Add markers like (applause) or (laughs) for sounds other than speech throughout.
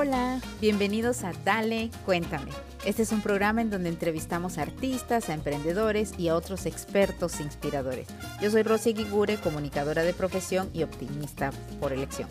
Hola, bienvenidos a Dale, cuéntame. Este es un programa en donde entrevistamos a artistas, a emprendedores y a otros expertos inspiradores. Yo soy Rosy Guigure, comunicadora de profesión y optimista por elección.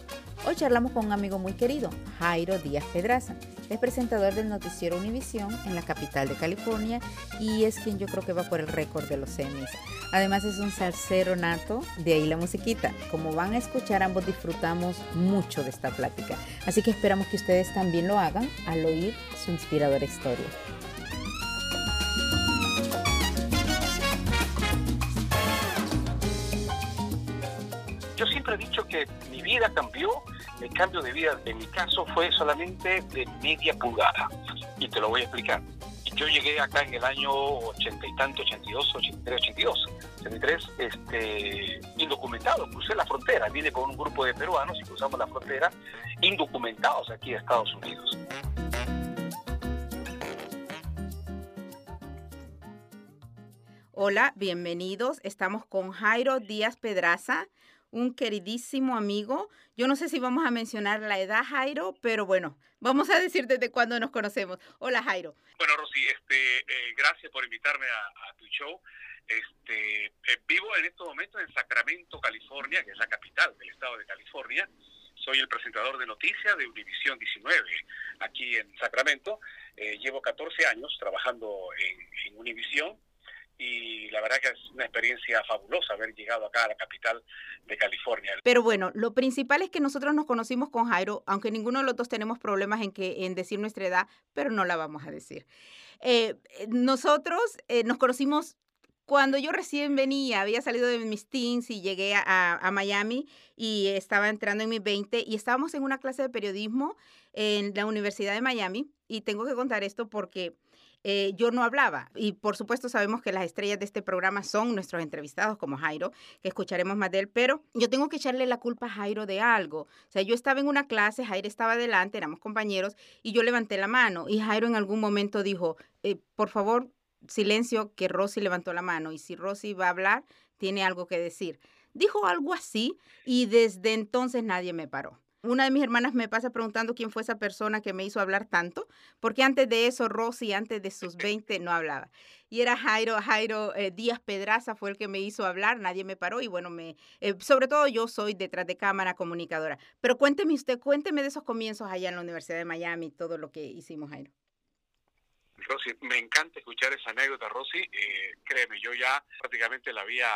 Hoy charlamos con un amigo muy querido, Jairo Díaz Pedraza. Es presentador del noticiero Univisión en la capital de California y es quien yo creo que va por el récord de los Emmys. Además es un salsero nato, de ahí la musiquita. Como van a escuchar, ambos disfrutamos mucho de esta plática. Así que esperamos que ustedes también lo hagan al oír su inspiradora historia. Yo siempre he dicho que mi vida cambió, el cambio de vida en mi caso fue solamente de media pulgada. Y te lo voy a explicar. Yo llegué acá en el año ochenta y tanto, 82, 83, 82. 83, este, indocumentado, crucé la frontera, vine con un grupo de peruanos y cruzamos la frontera indocumentados aquí a Estados Unidos. Hola, bienvenidos. Estamos con Jairo Díaz Pedraza, un queridísimo amigo. Yo no sé si vamos a mencionar la edad, Jairo, pero bueno, vamos a decir desde cuándo nos conocemos. Hola, Jairo. Bueno, Rosy, este, eh, gracias por invitarme a, tu show. Este, eh, vivo en estos momentos en Sacramento, California, que es la capital del estado de California. Soy el presentador de noticias de Univisión 19 aquí en Sacramento. Eh, llevo 14 años trabajando en, en Univisión y la verdad que es una experiencia fabulosa haber llegado acá a la capital de California. Pero bueno, lo principal es que nosotros nos conocimos con Jairo, aunque ninguno de los dos tenemos problemas en, que, en decir nuestra edad, pero no la vamos a decir. Eh, nosotros eh, nos conocimos cuando yo recién venía, había salido de mis teens y llegué a, a, Miami y estaba entrando en mis 20 y estábamos en una clase de periodismo en la Universidad de Miami y tengo que contar esto porque eh, yo no hablaba. Y por supuesto sabemos que las estrellas de este programa son nuestros entrevistados como Jairo, que escucharemos más de él, pero yo tengo que echarle la culpa a Jairo de algo. O sea, yo estaba en una clase, Jairo estaba adelante, éramos compañeros, y yo levanté la mano y Jairo en algún momento dijo, eh, por favor, silencio, que Rosy levantó la mano y si Rosy va a hablar, tiene algo que decir. Dijo algo así y desde entonces nadie me paró. Una de mis hermanas me pasa preguntando quién fue esa persona que me hizo hablar tanto, porque antes de eso Rosy, antes de sus 20, no hablaba. Y era Jairo, Jairo eh, Díaz Pedraza fue el que me hizo hablar, nadie me paró y bueno, me, eh, sobre todo yo soy detrás de cámara comunicadora. Pero cuénteme usted, cuénteme de esos comienzos allá en la Universidad de Miami, todo lo que hicimos, Jairo. Rosy, me encanta escuchar esa anécdota, Rosy. Eh, créeme, yo ya prácticamente la había,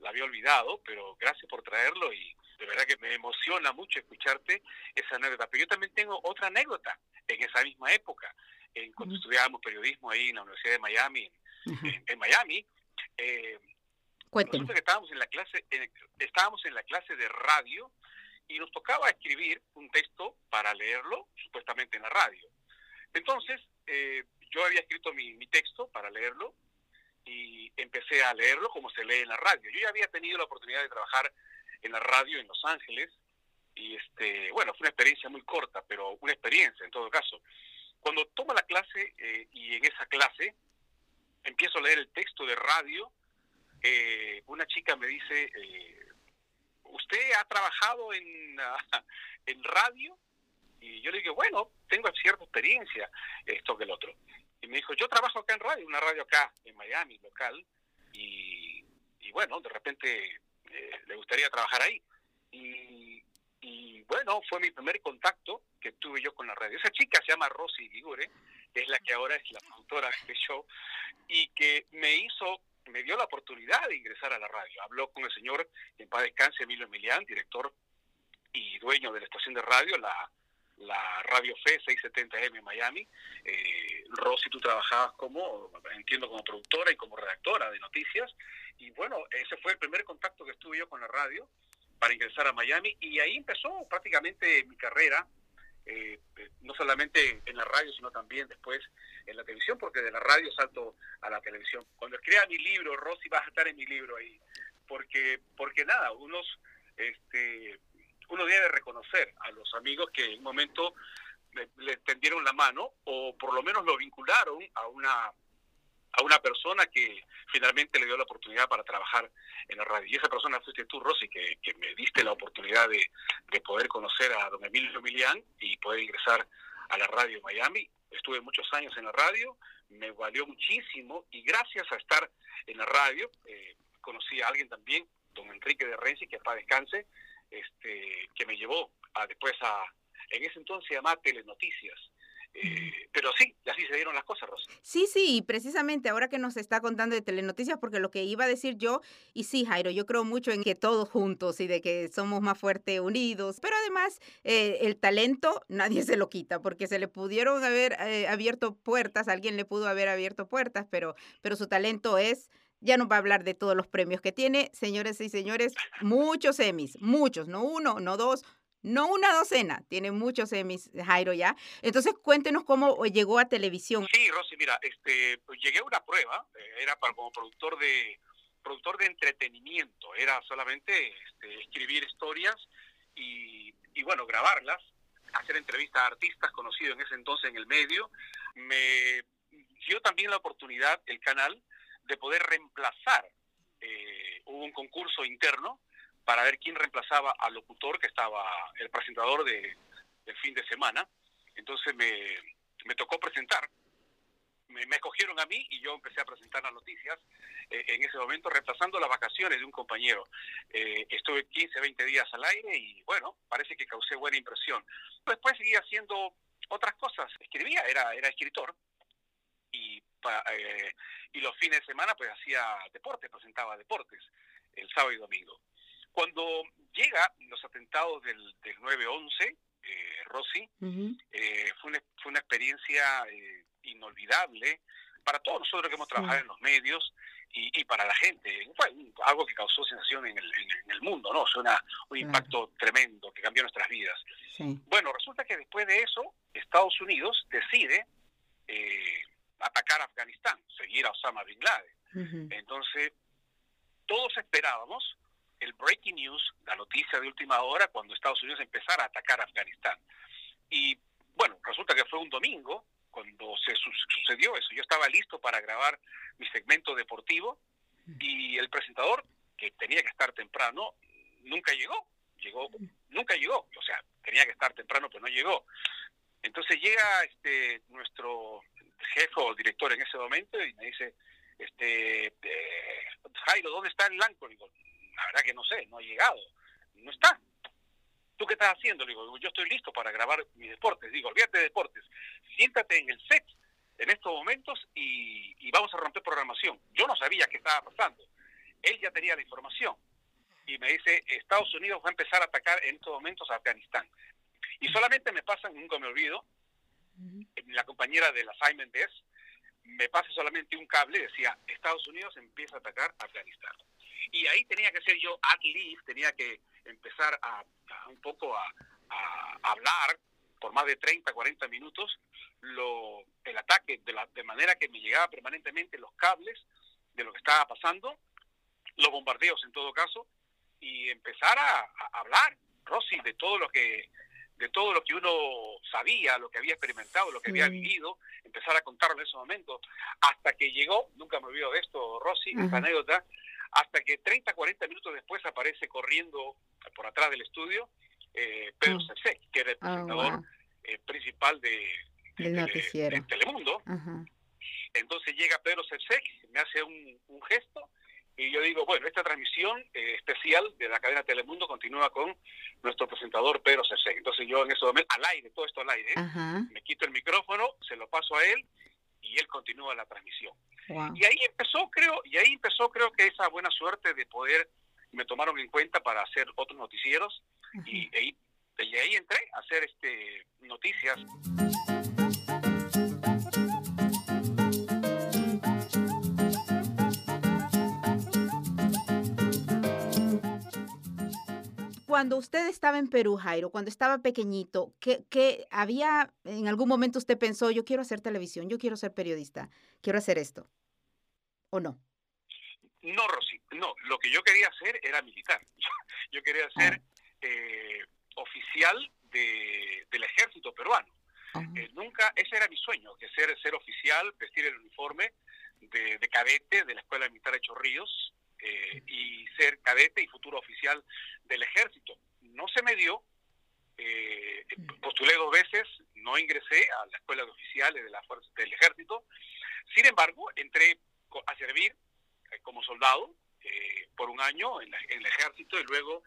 la había olvidado, pero gracias por traerlo y de verdad que me emociona mucho escucharte esa anécdota. Pero yo también tengo otra anécdota en esa misma época, en, cuando estudiábamos periodismo ahí en la Universidad de Miami, en, Miami. Eh, nosotros estábamos en la clase, estábamos en la clase de radio y nos tocaba escribir un texto para leerlo, supuestamente en la radio. Entonces, eh, yo había escrito mi, mi texto para leerlo y empecé a leerlo como se lee en la radio. Yo ya había tenido la oportunidad de trabajar en la radio en Los Ángeles. Y este bueno fue una experiencia muy corta pero una experiencia en todo caso. Cuando tomo la clase eh, y en esa clase empiezo a leer el texto de radio eh, una chica me dice eh, usted ha trabajado en (laughs) en radio y yo le digo bueno tengo cierta experiencia esto que el otro y me dijo yo trabajo acá en radio una radio acá en Miami local y, y bueno de repente eh, le gustaría trabajar ahí. Y, bueno, fue mi primer contacto que tuve yo con la radio. Esa chica se llama Rosy Ligure, es la que ahora es la productora de este show, y que me hizo, me dio la oportunidad de ingresar a la radio. Habló con el señor, en paz descanse, Emilio Emilián, director y dueño de la estación de radio, la, la Radio Fe 670M en Miami. Eh, Rosy, tú trabajabas como, entiendo, como productora y como redactora de noticias. Y bueno, ese fue el primer contacto que estuve yo con la radio para ingresar a Miami y ahí empezó prácticamente mi carrera, eh, no solamente en la radio, sino también después en la televisión, porque de la radio salto a la televisión. Cuando escriba mi libro, Rosy va a estar en mi libro ahí, porque, porque nada, unos, este, uno debe reconocer a los amigos que en un momento le, tendieron la mano o por lo menos lo vincularon a una a una persona que finalmente le dio la oportunidad para trabajar en la radio. Y esa persona fuiste tú, Rosy, que, me diste la oportunidad de, de, poder conocer a don Emilio Milián y poder ingresar a la radio Miami. Estuve muchos años en la radio, me valió muchísimo y gracias a estar en la radio eh, conocí a alguien también, don Enrique de Renzi, que para descanse, este, que me llevó a, después a, en ese entonces se llamaba Telenoticias, eh, pero sí, así se dieron las cosas, Rosa. Sí, sí, y precisamente ahora que nos está contando de Telenoticias, porque lo que iba a decir yo, y sí, Jairo, yo creo mucho en que todos juntos y de que somos más fuertes unidos, pero además eh, el talento nadie se lo quita, porque se le pudieron haber eh, abierto puertas, alguien le pudo haber abierto puertas, pero, pero su talento es ya no va a hablar de todos los premios que tiene, señores y señores, muchos Emmys, muchos, no uno, no dos, no una docena, tiene muchos Emmys, Jairo ya. Entonces cuéntenos cómo llegó a televisión. Sí, Rosy, mira, este, pues, llegué a una prueba, eh, era para, como productor de productor de entretenimiento, era solamente este, escribir historias y, y bueno, grabarlas, hacer entrevistas a artistas conocidos en ese entonces en el medio. Me dio también la oportunidad el canal de poder reemplazar. Eh, hubo un concurso interno para ver quién reemplazaba al locutor que estaba el presentador de, del fin de semana. Entonces me, me tocó presentar. Me, me, escogieron a mí y yo empecé a presentar las noticias eh, en ese momento, reemplazando las vacaciones de un compañero. Eh, estuve 15, 20 días al aire y bueno, parece que causé buena impresión. Después seguí haciendo otras cosas. Escribía, era, era escritor y, eh, y los fines de semana pues hacía deporte, presentaba deportes el sábado y domingo. Cuando llega los atentados del, del 9-11, eh, Rosy, eh, fue, una, fue una experiencia eh, inolvidable para todos nosotros que hemos trabajado en los medios y, y, para la gente. Fue algo que causó sensación en el, en, el mundo, ¿no? Fue una, un impacto tremendo que cambió nuestras vidas. Sí. Bueno, resulta que después de eso, Estados Unidos decide eh, atacar Afganistán, seguir a Osama Bin Laden. Uh -huh. Entonces, todos esperábamos el breaking news, la noticia de última hora, cuando Estados Unidos empezara a atacar Afganistán. Y bueno, resulta que fue un domingo cuando se su sucedió eso. Yo estaba listo para grabar mi segmento deportivo y el presentador, que tenía que estar temprano, nunca llegó. Llegó, nunca llegó. O sea, tenía que estar temprano, pero no llegó. Entonces llega este nuestro jefe o director en ese momento y me dice, este, eh, Jairo, ¿dónde está el Lanco? Digo, la verdad que no sé, no ha llegado, no está. ¿Tú qué estás haciendo? Le digo, yo estoy listo para grabar mis deportes. Digo, olvídate de deportes, siéntate en el set en estos momentos y, y vamos a romper programación. Yo no sabía qué estaba pasando. Él ya tenía la información y me dice, Estados Unidos va a empezar a atacar en estos momentos a Afganistán. Y solamente me pasan, nunca me olvido, la compañera del assignment desk me pasa solamente un cable, decía, Estados Unidos empieza a atacar a Afganistán. Y ahí tenía que ser yo at least, tenía que empezar a, un poco a, a, hablar por más de 30, 40 minutos lo, el ataque, de, la, de manera que me llegaba permanentemente los cables de lo que estaba pasando, los bombardeos en todo caso, y empezar a, a hablar, Rosy, de todo lo que de todo lo que uno sabía, lo que había experimentado, lo que había vivido, empezar a contarlo en ese momento, hasta que llegó, nunca me olvido de esto, Rosy, esta anécdota, hasta que 30, 40 minutos después aparece corriendo por atrás del estudio eh, Pedro -huh. que era el presentador oh, wow. eh, principal de, de, de, de Telemundo. Entonces llega Pedro Cersec, me hace un, un gesto y yo digo, bueno, esta transmisión eh, especial de la cadena Telemundo continúa con nuestro presentador Pedro Cersei. Entonces yo en ese momento, al aire, todo esto al aire, me quito el micrófono, se lo paso a él y él continúa la transmisión. Wow. Y ahí empezó, creo, y ahí empezó creo que esa buena suerte de poder, me tomaron en cuenta para hacer otros noticieros y, y, ahí entré a hacer este noticias. Cuando usted estaba en Perú, Jairo, cuando estaba pequeñito, ¿qué, ¿qué, había, en algún momento usted pensó, yo quiero hacer televisión, yo quiero ser periodista, quiero hacer esto? ¿O no? No, Rosy, no. Lo que yo quería hacer era militar. (laughs) Yo quería ser ah. eh, oficial de, del ejército peruano. Uh -huh. eh, nunca, ese era mi sueño, que ser, ser oficial, vestir el uniforme de, de cadete de la Escuela Militar de Chorrillos, eh, y ser cadete y futuro oficial del ejército. No se me dio, eh, postulé dos veces, no ingresé a la escuela de oficiales de la fuerza del ejército. Sin embargo, entré a servir eh, como soldado eh, por un año en, el ejército y luego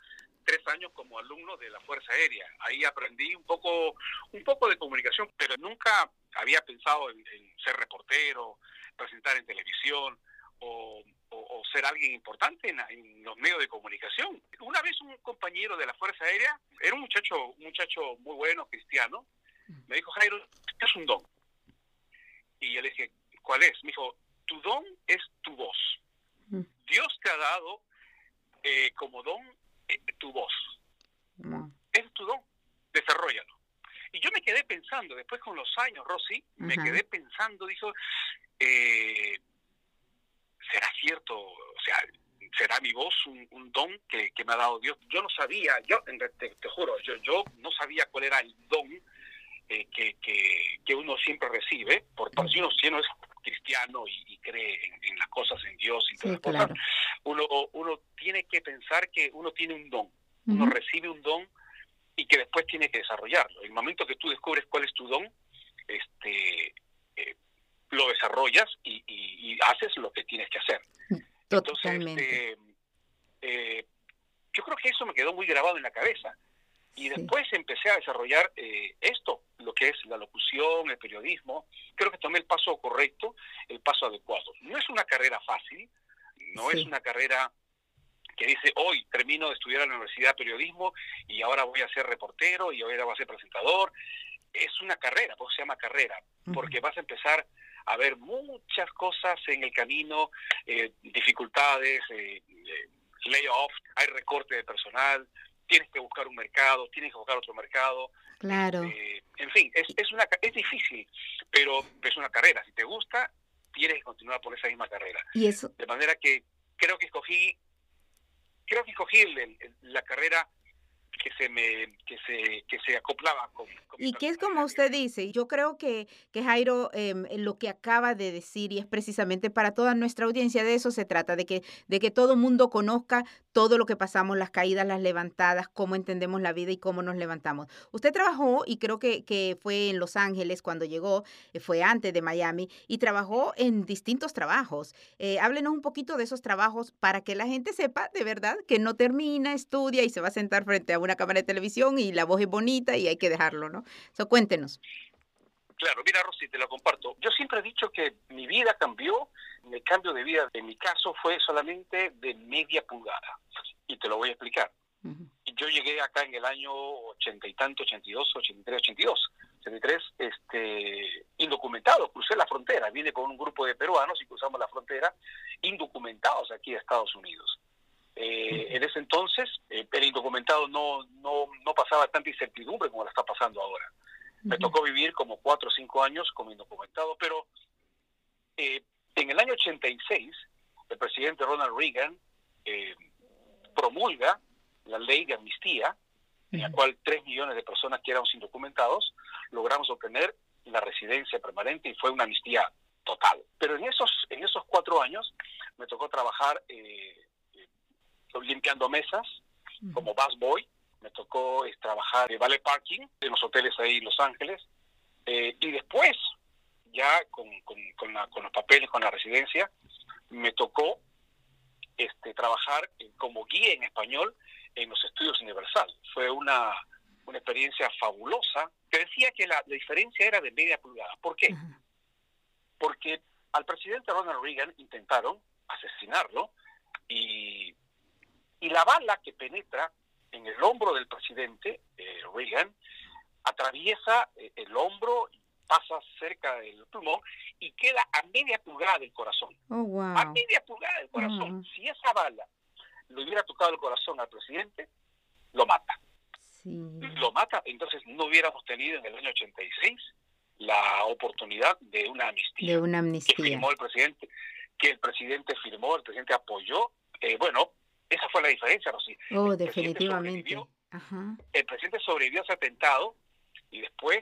tres años como alumno de la Fuerza Aérea. Ahí aprendí un poco, un poco de comunicación, pero nunca había pensado en, ser reportero, presentar en televisión o, ser alguien importante en, los medios de comunicación. Una vez un compañero de la Fuerza Aérea, era un muchacho, un muchacho muy bueno, cristiano, me dijo, Jairo, es un don. Y yo le dije, ¿cuál es? Me dijo, tu don es tu voz. Dios te ha dado eh, como don eh, tu voz. Es tu don, desarrollalo. Y yo me quedé pensando, después con los años, Rosy, me quedé pensando, dijo, eh, ¿será cierto? O sea, ¿será mi voz un, don que, me ha dado Dios? Yo no sabía, yo te, te juro, yo, yo no sabía cuál era el don que, que, que, uno siempre recibe, por, por si uno, si uno es cristiano y, cree en, las cosas, en Dios y todas cosas, uno, uno tiene que pensar que uno tiene un don, uno recibe un don y que después tiene que desarrollarlo. El momento que tú descubres cuál es tu don, este, eh, lo desarrollas y, haces lo que tienes que hacer. Totalmente. Entonces, este, eh, yo creo que eso me quedó muy grabado en la cabeza. Y después empecé a desarrollar eh, esto, lo que es la locución, el periodismo. Creo que tomé el paso correcto, el paso adecuado. No es una carrera fácil, no es una carrera que dice hoy termino de estudiar en la Universidad de Periodismo y ahora voy a ser reportero y ahora voy a ser presentador. Es una carrera, porque se llama carrera, porque vas a empezar a ver muchas cosas en el camino, eh, dificultades, eh, eh layoff, hay recorte de personal, tienes que buscar un mercado, tienes que buscar otro mercado. Claro. Eh, en fin, es, es, una, es difícil, pero es una carrera. Si te gusta, tienes que continuar por esa misma carrera. Y eso. De manera que creo que escogí, creo que escogí la carrera que se me que se que se acoplaba con, y que es como usted dice yo creo que que Jairo em, lo que acaba de decir y es precisamente para toda nuestra audiencia de eso se trata de que de que todo mundo conozca todo lo que pasamos las caídas las levantadas cómo entendemos la vida y cómo nos levantamos. Usted trabajó y creo que, que fue en Los Ángeles cuando llegó eh, fue antes de Miami y trabajó en distintos trabajos. Eh, háblenos un poquito de esos trabajos para que la gente sepa de verdad que no termina estudia y se va a sentar frente a una cámara de televisión y la voz es bonita y hay que dejarlo, ¿no? So, cuéntenos. Claro, mira Rosy, te lo comparto. Yo siempre he dicho que mi vida cambió, el cambio de vida en mi caso fue solamente de media pulgada. Y te lo voy a explicar. Yo llegué acá en el año ochenta y tanto, 82, 83, 82. 83, este, indocumentado, crucé la frontera, vine con un grupo de peruanos y cruzamos la frontera, indocumentados aquí a Estados Unidos. Eh, en ese entonces eh, el indocumentado no, no, no pasaba tanta incertidumbre como la está pasando ahora. Me tocó vivir como cuatro o cinco años como indocumentado, pero eh, en el año 86 el presidente Ronald Reagan promulga la ley de amnistía, en la cual tres millones de personas que éramos indocumentados logramos obtener la residencia permanente y fue una amnistía total. Pero en esos, en esos cuatro años me tocó trabajar eh, limpiando mesas como bus boy. Me tocó eh, trabajar de valet parking en los hoteles ahí en Los Ángeles. Eh, y después, ya con, con, los papeles, con la residencia, me tocó este, trabajar como guía en español en los estudios Universal. Fue una, una experiencia fabulosa. Te decía que la, diferencia era de media pulgada. ¿Por qué? Porque al presidente Ronald Reagan intentaron asesinarlo y y la bala que penetra en el hombro del presidente eh, Reagan atraviesa eh, el hombro, pasa cerca del pulmón y queda a media pulgada del corazón. Oh, a media pulgada del corazón. Mm. Si esa bala le hubiera tocado el corazón al presidente, lo mata. Lo mata, entonces no hubiéramos tenido en el año 86 la oportunidad de una amnistía. De una amnistía. Que firmó el presidente, que el presidente firmó, el presidente apoyó. Eh, bueno, esa fue la diferencia, Rosy. Oh, definitivamente. El presidente sobrevivió a ese atentado y después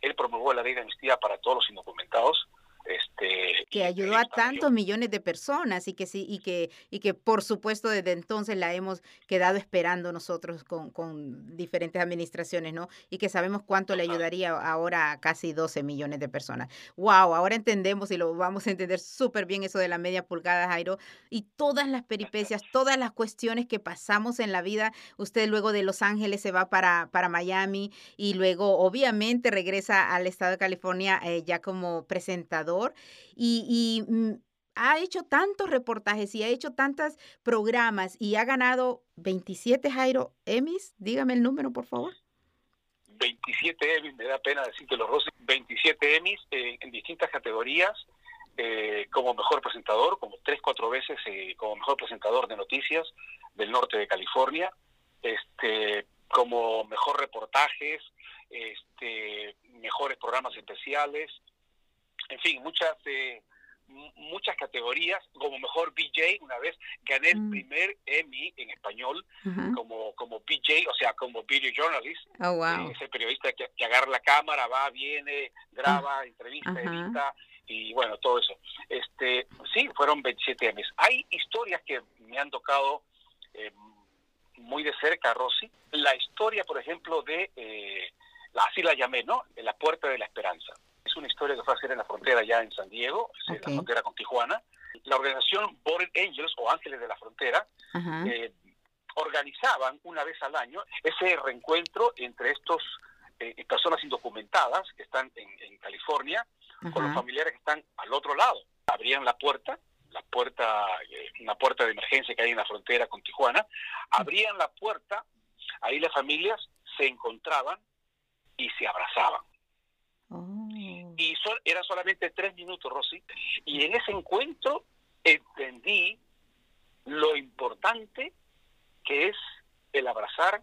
él promulgó la ley de amnistía para todos los indocumentados Este, que ayudó a tantos millones de personas y que sí y que y que por supuesto desde entonces la hemos quedado esperando nosotros con, con diferentes administraciones, ¿no? Y que sabemos cuánto le ayudaría ahora a casi 12 millones de personas. Wow, ahora entendemos y lo vamos a entender súper bien eso de la media pulgada, Jairo, y todas las peripecias, todas las cuestiones que pasamos en la vida. Usted luego de Los Ángeles se va para, para Miami y luego obviamente regresa al estado de California eh, ya como presentador y, mm, ha hecho tantos reportajes y ha hecho tantos programas y ha ganado 27 Jairo Emmys. Dígame el número, por favor. 27 Emmys, me da pena decirte los Rosy, 27 Emmys en distintas categorías, eh, como mejor presentador, como tres, cuatro veces eh, como mejor presentador de noticias del norte de California, este, como mejor reportajes, este, mejores programas especiales, en fin, muchas eh, muchas categorías, como mejor BJ, una vez gané el mm. primer Emmy en español como como BJ, o sea, como video journalist, oh, eh, ese periodista que, agarra la cámara, va, viene, graba, ah, entrevista, edita y bueno, todo eso. Este, sí, fueron 27 Emmys. Hay historias que me han tocado eh, muy de cerca, Rosy. La historia, por ejemplo, de, así la llamé, ¿no? La Puerta de la Esperanza es una historia que fue a hacer en ya en San Diego, en la frontera con Tijuana. La organización Border Angels o Ángeles de la Frontera eh, organizaban una vez al año ese reencuentro entre estos eh, personas indocumentadas que están en, California con los familiares que están al otro lado. Abrían la puerta, la puerta, eh, una puerta de emergencia que hay en la frontera con Tijuana, abrían la puerta, ahí las familias se encontraban y se abrazaban. Oh. Eran solamente tres minutos, Rosy. Y en ese encuentro entendí lo importante que es el abrazar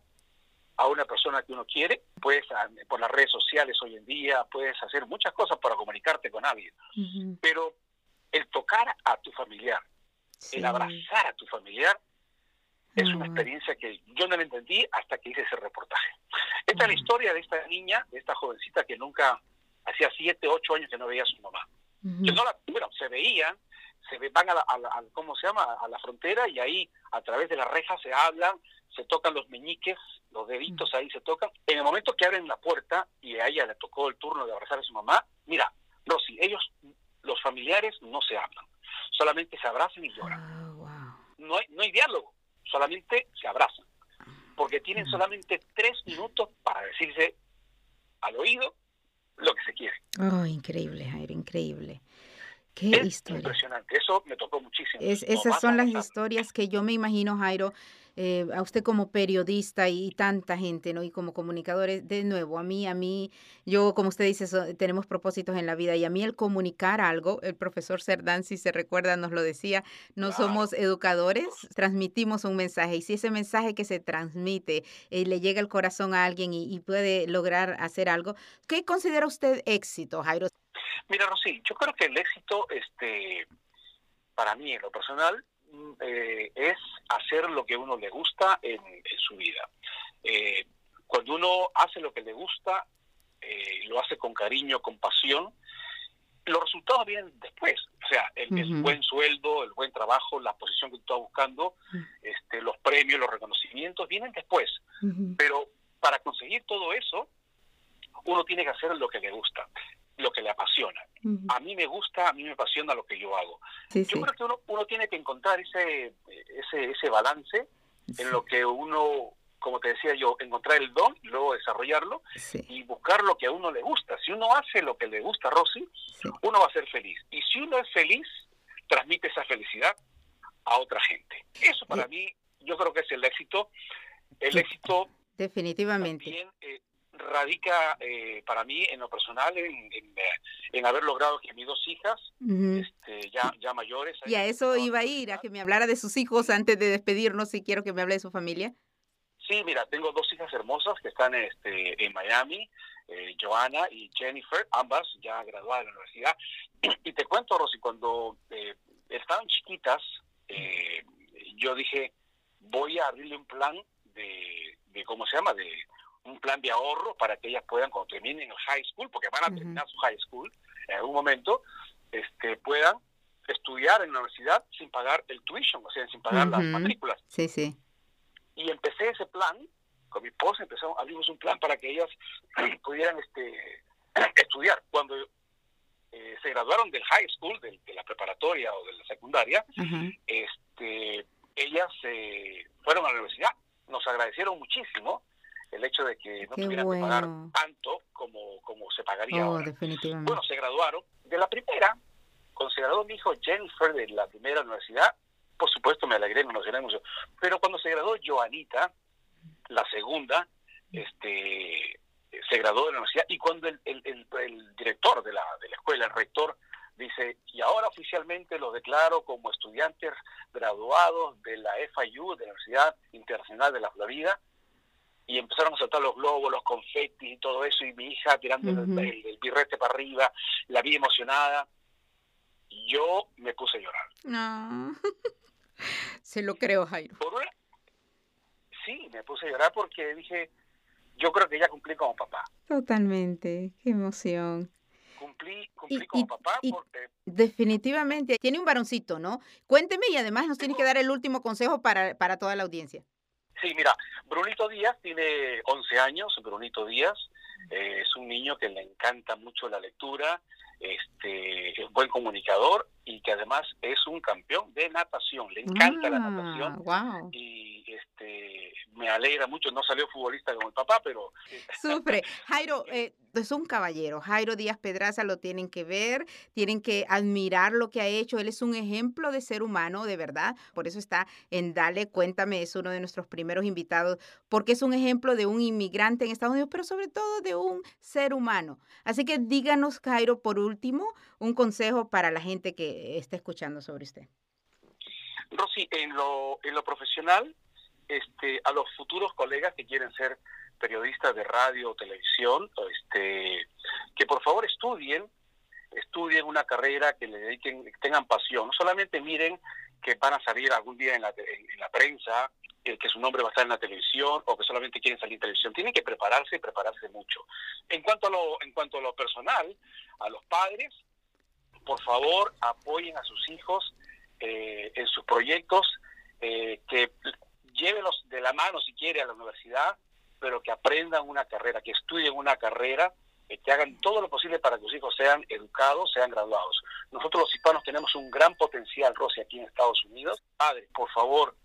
a una persona que uno quiere. Puedes, por las redes sociales hoy en día, puedes hacer muchas cosas para comunicarte con alguien. Pero el tocar a tu familiar, el abrazar a tu familiar, es una experiencia que yo no la entendí hasta que hice ese reportaje. Esta es la historia de esta niña, de esta jovencita que nunca hacía siete, ocho años que no veía a su mamá. no la, bueno, se veían, se van a la, ¿cómo se llama? A la frontera y ahí a través de la reja se hablan, se tocan los meñiques, los deditos ahí se tocan. En el momento que abren la puerta y a ella le tocó el turno de abrazar a su mamá, mira, Rosy, ellos, los familiares no se hablan, solamente se abrazan y lloran. Ah, no, hay, no hay diálogo, solamente se abrazan, porque tienen solamente tres minutos para decirse al oído lo que se quiere. Oh, increíble, Jair, increíble. Qué historia. Impresionante, eso me tocó muchísimo. esas son las historias que yo me imagino, Jairo, eh, a usted como periodista y tanta gente, ¿no? Y como comunicadores, de nuevo, a mí, a mí, yo, como usted dice, tenemos propósitos en la vida y a mí el comunicar algo, el profesor Cerdán, si se recuerda, nos lo decía, no somos educadores, transmitimos un mensaje y si ese mensaje que se transmite eh, le llega al corazón a alguien y, y puede lograr hacer algo, ¿qué considera usted éxito, Jairo? Mira, Rosy, yo creo que el éxito, este, para mí en lo personal, eh, es hacer lo que uno le gusta en, su vida. Eh, cuando uno hace lo que le gusta, eh, lo hace con cariño, con pasión, los resultados vienen después. O sea, el, buen sueldo, el buen trabajo, la posición que tú estás buscando, este, los premios, los reconocimientos, vienen después. Pero para conseguir todo eso, uno tiene que hacer lo que le gusta lo que le apasiona. A mí me gusta, a mí me apasiona lo que yo hago. yo creo que uno, uno, tiene que encontrar ese, ese, ese balance en lo que uno, como te decía yo, encontrar el don luego desarrollarlo y buscar lo que a uno le gusta. Si uno hace lo que le gusta, Rosy, uno va a ser feliz. Y si uno es feliz, transmite esa felicidad a otra gente. Eso para mí, yo creo que es el éxito. El éxito Definitivamente. Eh, radica eh, para mí en lo personal en, en, haber logrado que mis dos hijas, este, ya, ya mayores... Y a eso iba a ir, a que me hablara de sus hijos antes de despedirnos, si quiero que me hable de su familia. Sí, mira, tengo dos hijas hermosas que están este, en Miami, eh, Joana y Jennifer, ambas ya graduadas de la universidad. (clears throat) Y te cuento, Rosy, cuando eh, estaban chiquitas, yo dije, voy a abrirle un plan de, de ¿cómo se llama?, de un plan de ahorro para que ellas puedan, cuando terminen el high school, porque van a terminar su high school en algún momento, este, puedan estudiar en la universidad sin pagar el tuition, o sea, sin pagar las matrículas. Sí, sí. Y empecé ese plan, con mi esposa empezamos, abrimos un plan para que ellas (clears throat) pudieran este, (clears throat) estudiar. Cuando eh, se graduaron del high school, de, la preparatoria o de la secundaria, este, ellas se fueron a la universidad. Nos agradecieron muchísimo el hecho de que no tuvieran que pagar tanto como, como se pagaría oh, ahora. Definitivamente. Bueno, se graduaron. De la primera, cuando se graduó mi hijo Jennifer de la primera universidad, por supuesto me alegré, me emocioné mucho. Pero cuando se graduó Joanita, la segunda, este se graduó de la universidad y cuando el, el, el, director de la, de la escuela, el rector, dice, y ahora oficialmente lo declaro como estudiantes graduados de la FIU, de la Universidad Internacional de la Florida, y empezaron a saltar los globos, los confetis y todo eso, y mi hija tirando el, el, birrete para arriba, la vi emocionada, yo me puse a llorar. No, (laughs) se lo creo, Jairo. Sí, me puse a llorar porque dije, yo creo que ya cumplí como papá. Totalmente, qué emoción. Cumplí, cumplí como papá porque... Definitivamente, tiene un varoncito, ¿no? Cuénteme y además nos tiene que dar el último consejo para, para toda la audiencia. Sí, mira, Brunito Díaz tiene 11 años, Brunito Díaz eh, es un niño que le encanta mucho la lectura, este, es buen comunicador y que además es un campeón de natación, le encanta la ah, natación y este, me alegra mucho, no salió futbolista como el papá, pero... (laughs) Sufre. Jairo, eh, es un caballero, Jairo Díaz Pedraza lo tienen que ver, tienen que admirar lo que ha hecho, él es un ejemplo de ser humano, de verdad, por eso está en Dale, cuéntame, es uno de nuestros primeros invitados, porque es un ejemplo de un inmigrante en Estados Unidos, pero sobre todo de un ser humano. Así que díganos, Jairo, por último, un consejo para la gente que está escuchando sobre usted. Rosy, en lo, en lo profesional, este, a los futuros colegas que quieren ser periodistas de radio o televisión, este, que por favor estudien, estudien una carrera que le dediquen, que tengan pasión. No solamente miren que van a salir algún día en la, en, la prensa, eh, que su nombre va a estar en la televisión o que solamente quieren salir en televisión. Tienen que prepararse y prepararse mucho. En cuanto a lo, en cuanto a lo personal, a los padres, por favor apoyen a sus hijos eh, en sus proyectos, eh, que llévenlos de la mano si quiere a la universidad, pero que aprendan una carrera, que estudien una carrera, que hagan todo lo posible para que sus hijos sean educados, sean graduados. Nosotros los hispanos tenemos un gran potencial, Rosy, aquí en Estados Unidos. Padres, por favor,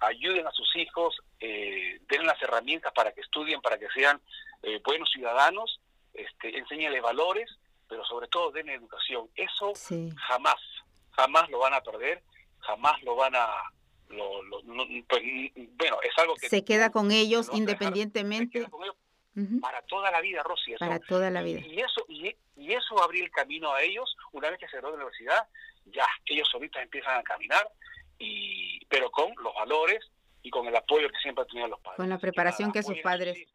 ayuden a sus hijos, eh, den las herramientas para que estudien, para que sean eh, buenos ciudadanos, este, valores, pero sobre todo den educación. Eso jamás, jamás lo van a perder, jamás lo van a, pues, bueno, es algo que... Se queda con ellos independientemente. Para toda la vida, Rosy. para toda la vida. Y, eso y, eso abrir el camino a ellos, una vez que se graduó de la universidad, ya, ellos ahorita empiezan a caminar, y pero con los valores y con el apoyo que siempre han tenido los padres. Con la preparación que sus padres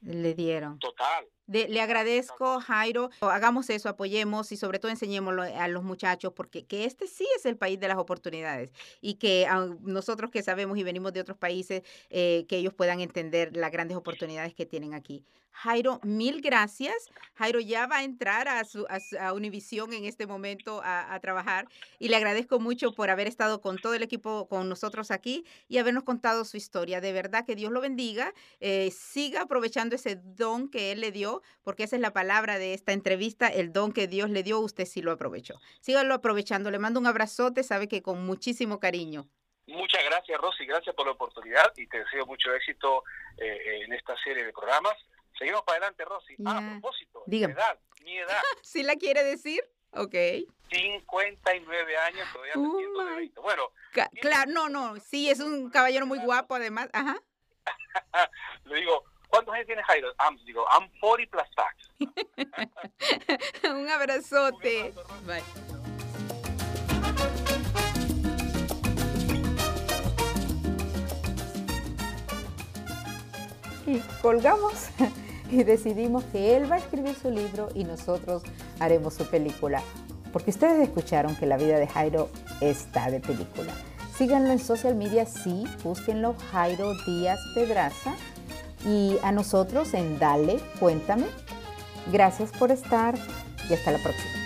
le dieron. Total. Le agradezco, Jairo. Hagamos eso, apoyemos y sobre todo enseñémoslo a los muchachos, porque que este sí es el país de las oportunidades y que nosotros que sabemos y venimos de otros países, eh, que ellos puedan entender las grandes oportunidades que tienen aquí. Jairo, mil gracias. Jairo ya va a entrar a, su, a, Univisión en este momento a, trabajar y le agradezco mucho por haber estado con todo el equipo, con nosotros aquí y habernos contado su historia. De verdad que Dios lo bendiga. Eh, siga aprovechando ese don que Él le dio, porque esa es la palabra de esta entrevista, el don que Dios le dio, usted sí lo aprovechó. Sígalo aprovechando. Le mando un abrazote, sabe que con muchísimo cariño. Muchas gracias, Rosy. Gracias por la oportunidad y te deseo mucho éxito eh, en esta serie de programas. Seguimos para adelante, Rosy. Ah, a propósito, mi edad, mi edad. (laughs) ¿Sí la quiere decir? Ok. 59 años, todavía me siento de Bueno. claro, no, no, sí, es un caballero muy guapo además, ajá. (laughs) Le digo, ¿cuántos años tiene Jairo? digo, I'm 40 plus tax. (laughs) un abrazote. Bye. y colgamos (laughs) y decidimos que él va a escribir su libro y nosotros haremos su película. Porque ustedes escucharon que la vida de Jairo está de película. Síganlo en social media, sí, búsquenlo Jairo Díaz Pedraza y a nosotros en Dale, cuéntame. Gracias por estar y hasta la próxima.